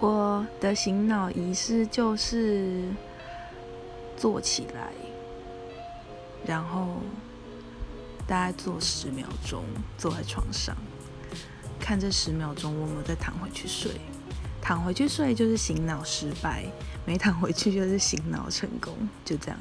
我的醒脑仪式就是坐起来然后大概坐十秒钟坐在床上看这十秒钟我们再躺回去睡。躺回去睡就是醒脑失败没躺回去就是醒脑成功就这样。